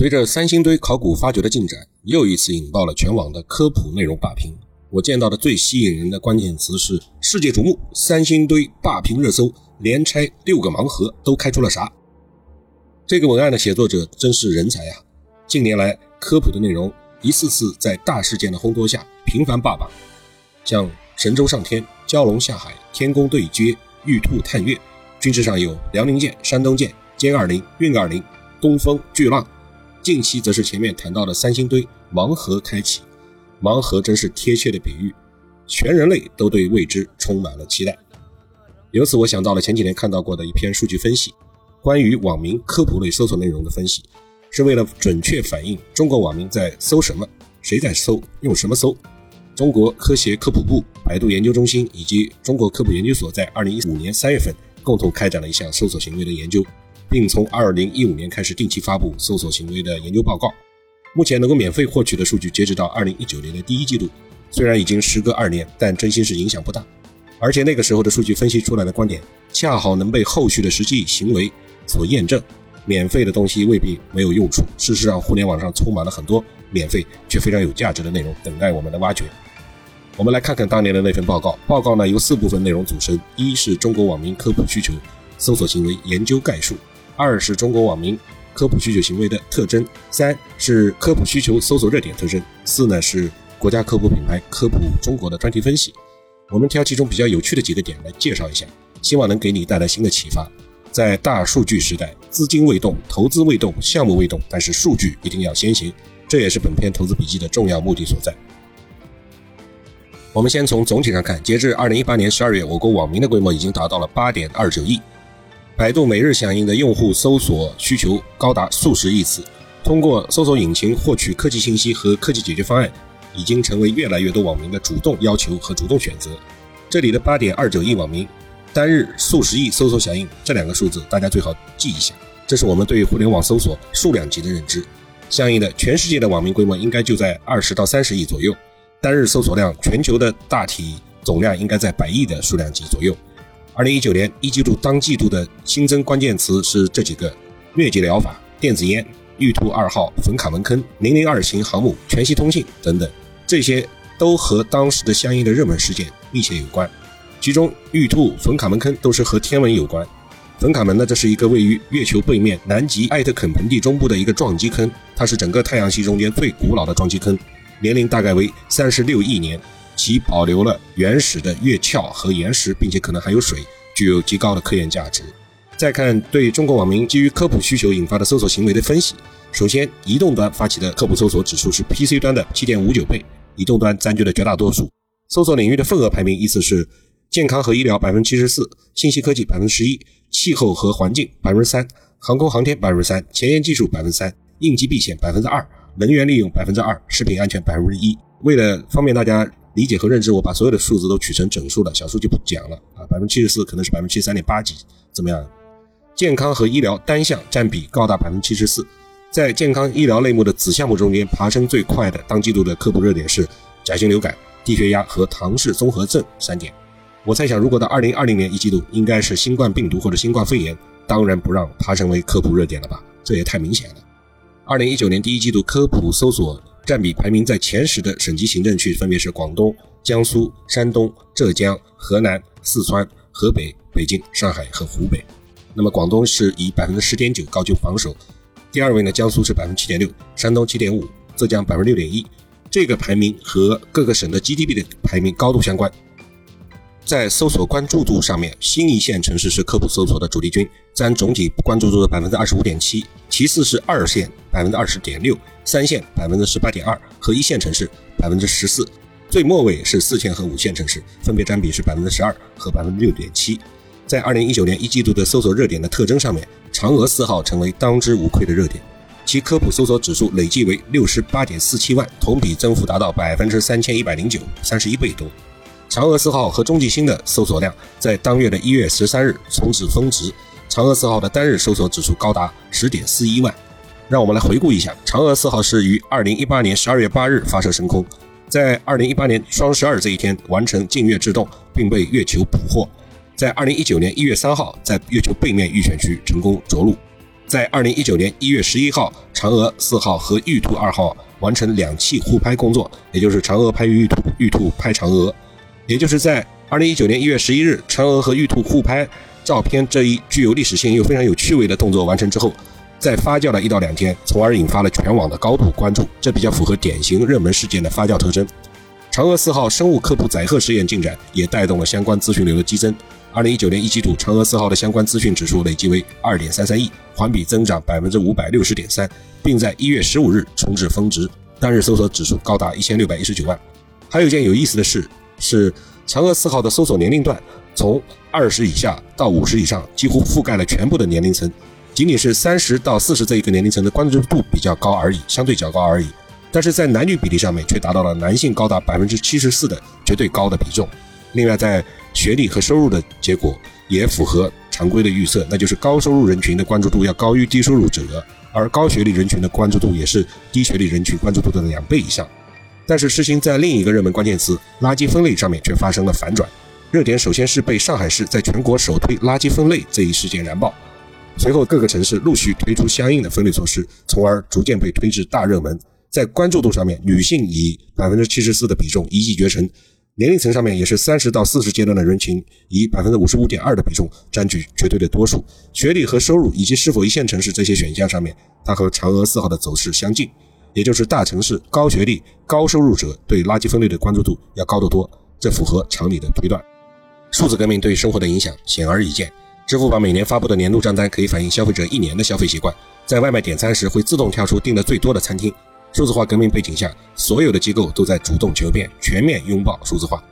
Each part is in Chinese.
随着三星堆考古发掘的进展，又一次引爆了全网的科普内容霸屏。我见到的最吸引人的关键词是“世界瞩目”，三星堆霸屏热搜，连拆六个盲盒都开出了啥？这个文案的写作者真是人才啊！近年来科普的内容一次次在大事件的烘托下频繁霸榜，像神舟上天、蛟龙下海、天宫对接、玉兔探月；军事上有辽宁舰、山东舰、歼二零、运二零、东风、巨浪。近期则是前面谈到的三星堆盲盒开启，盲盒真是贴切的比喻，全人类都对未知充满了期待。由此我想到了前几年看到过的一篇数据分析，关于网民科普类搜索内容的分析，是为了准确反映中国网民在搜什么、谁在搜、用什么搜。中国科协科普部、百度研究中心以及中国科普研究所在二零一五年三月份共同开展了一项搜索行为的研究。并从二零一五年开始定期发布搜索行为的研究报告。目前能够免费获取的数据，截止到二零一九年的第一季度，虽然已经时隔二年，但真心是影响不大。而且那个时候的数据分析出来的观点，恰好能被后续的实际行为所验证。免费的东西未必没有用处。事实上，互联网上充满了很多免费却非常有价值的内容，等待我们的挖掘。我们来看看当年的那份报告。报告呢由四部分内容组成：一是中国网民科普需求搜索行为研究概述。二是中国网民科普需求行为的特征，三是科普需求搜索热点特征，四呢是国家科普品牌科普中国的专题分析。我们挑其中比较有趣的几个点来介绍一下，希望能给你带来新的启发。在大数据时代，资金未动，投资未动，项目未动，但是数据一定要先行，这也是本篇投资笔记的重要目的所在。我们先从总体上看，截至二零一八年十二月，我国网民的规模已经达到了八点二九亿。百度每日响应的用户搜索需求高达数十亿次，通过搜索引擎获取科技信息和科技解决方案，已经成为越来越多网民的主动要求和主动选择。这里的八点二九亿网民，单日数十亿搜索响应这两个数字，大家最好记一下，这是我们对互联网搜索数量级的认知。相应的，全世界的网民规模应该就在二十到三十亿左右，单日搜索量，全球的大体总量应该在百亿的数量级左右。二零一九年一季度当季度的新增关键词是这几个：疟疾疗法、电子烟、玉兔二号、冯卡门坑、零零二型航母、全息通信等等，这些都和当时的相应的热门事件密切有关。其中，玉兔、冯卡门坑都是和天文有关。冯卡门呢，这是一个位于月球背面南极艾特肯盆地中部的一个撞击坑，它是整个太阳系中间最古老的撞击坑，年龄大概为三十六亿年。其保留了原始的月壳和岩石，并且可能还有水，具有极高的科研价值。再看对中国网民基于科普需求引发的搜索行为的分析，首先，移动端发起的科普搜索指数是 PC 端的7.59倍，移动端占据了绝大多数。搜索领域的份额排名依次是：健康和医疗百分之七十四，信息科技百分之十一，气候和环境百分之三，航空航天百分之三，前沿技术百分之三，应急避险百分之二，能源利用百分之二，食品安全百分之一。为了方便大家。理解和认知，我把所有的数字都取成整数了，小数就不讲了啊。百分之七十四可能是百分之七十三点八几，怎么样？健康和医疗单项占比高达百分之七十四，在健康医疗类目的子项目中间，爬升最快的当季度的科普热点是甲型流感、低血压和唐氏综合症三点。我猜想，如果到二零二零年一季度，应该是新冠病毒或者新冠肺炎，当然不让爬升为科普热点了吧？这也太明显了。二零一九年第一季度科普搜索。占比排名在前十的省级行政区分别是广东、江苏、山东、浙江、河南、四川、河北、北京、上海和湖北。那么广东是以百分之十点九高居榜首，第二位呢，江苏是百分之七点六，山东七点五，浙江百分之六点一。这个排名和各个省的 GDP 的排名高度相关。在搜索关注度上面，新一线城市是科普搜索的主力军，占总体关注度的百分之二十五点七。其次是二线百分之二十点六，三线百分之十八点二和一线城市百分之十四。最末位是四线和五线城市，分别占比是百分之十二和百分之六点七。在二零一九年一季度的搜索热点的特征上面，嫦娥四号成为当之无愧的热点，其科普搜索指数累计为六十八点四七万，同比增幅达到百分之三千一百零九，三十一倍多。嫦娥四号和中继星的搜索量在当月的一月十三日从此峰值，嫦娥四号的单日搜索指数高达十点四一万。让我们来回顾一下，嫦娥四号是于二零一八年十二月八日发射升空，在二零一八年双十二这一天完成近月制动，并被月球捕获，在二零一九年一月三号在月球背面预选区成功着陆。在二零一九年一月十一号，嫦娥四号和玉兔二号完成两器互拍工作，也就是嫦娥拍玉兔，玉兔拍嫦娥。也就是在二零一九年一月十一日，嫦娥和玉兔互拍照片这一具有历史性又非常有趣味的动作完成之后，在发酵了一到两天，从而引发了全网的高度关注。这比较符合典型热门事件的发酵特征。嫦娥四号生物科普载荷实验进展也带动了相关资讯流的激增。二零一九年一季度，嫦娥四号的相关资讯指数累计为二点三三亿，环比增长百分之五百六十点三，并在一月十五日重置峰值，单日搜索指数高达一千六百一十九万。还有一件有意思的事是，嫦娥四号的搜索年龄段从二十以下到五十以上，几乎覆盖了全部的年龄层，仅仅是三十到四十这一个年龄层的关注度比较高而已，相对较高而已。但是在男女比例上面，却达到了男性高达百分之七十四的绝对高的比重。另外，在学历和收入的结果也符合常规的预测，那就是高收入人群的关注度要高于低收入者，而高学历人群的关注度也是低学历人群关注度的两倍以上。但是事情在另一个热门关键词“垃圾分类”上面却发生了反转，热点首先是被上海市在全国首推垃圾分类这一事件燃爆，随后各个城市陆续推出相应的分类措施，从而逐渐被推至大热门。在关注度上面，女性以百分之七十四的比重一骑绝尘。年龄层上面也是三十到四十阶段的人群，以百分之五十五点二的比重占据绝对的多数。学历和收入以及是否一线城市这些选项上面，它和嫦娥四号的走势相近，也就是大城市高学历、高收入者对垃圾分类的关注度要高得多，这符合常理的推断。数字革命对生活的影响显而易见，支付宝每年发布的年度账单可以反映消费者一年的消费习惯，在外卖点餐时会自动跳出订的最多的餐厅。数字化革命背景下，所有的机构都在主动求变，全面拥抱数字化。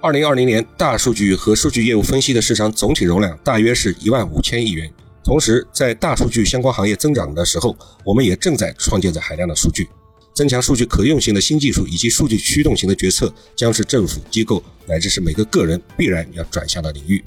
二零二零年，大数据和数据业务分析的市场总体容量大约是一万五千亿元。同时，在大数据相关行业增长的时候，我们也正在创建着海量的数据。增强数据可用性的新技术以及数据驱动型的决策，将是政府机构乃至是每个个人必然要转向的领域。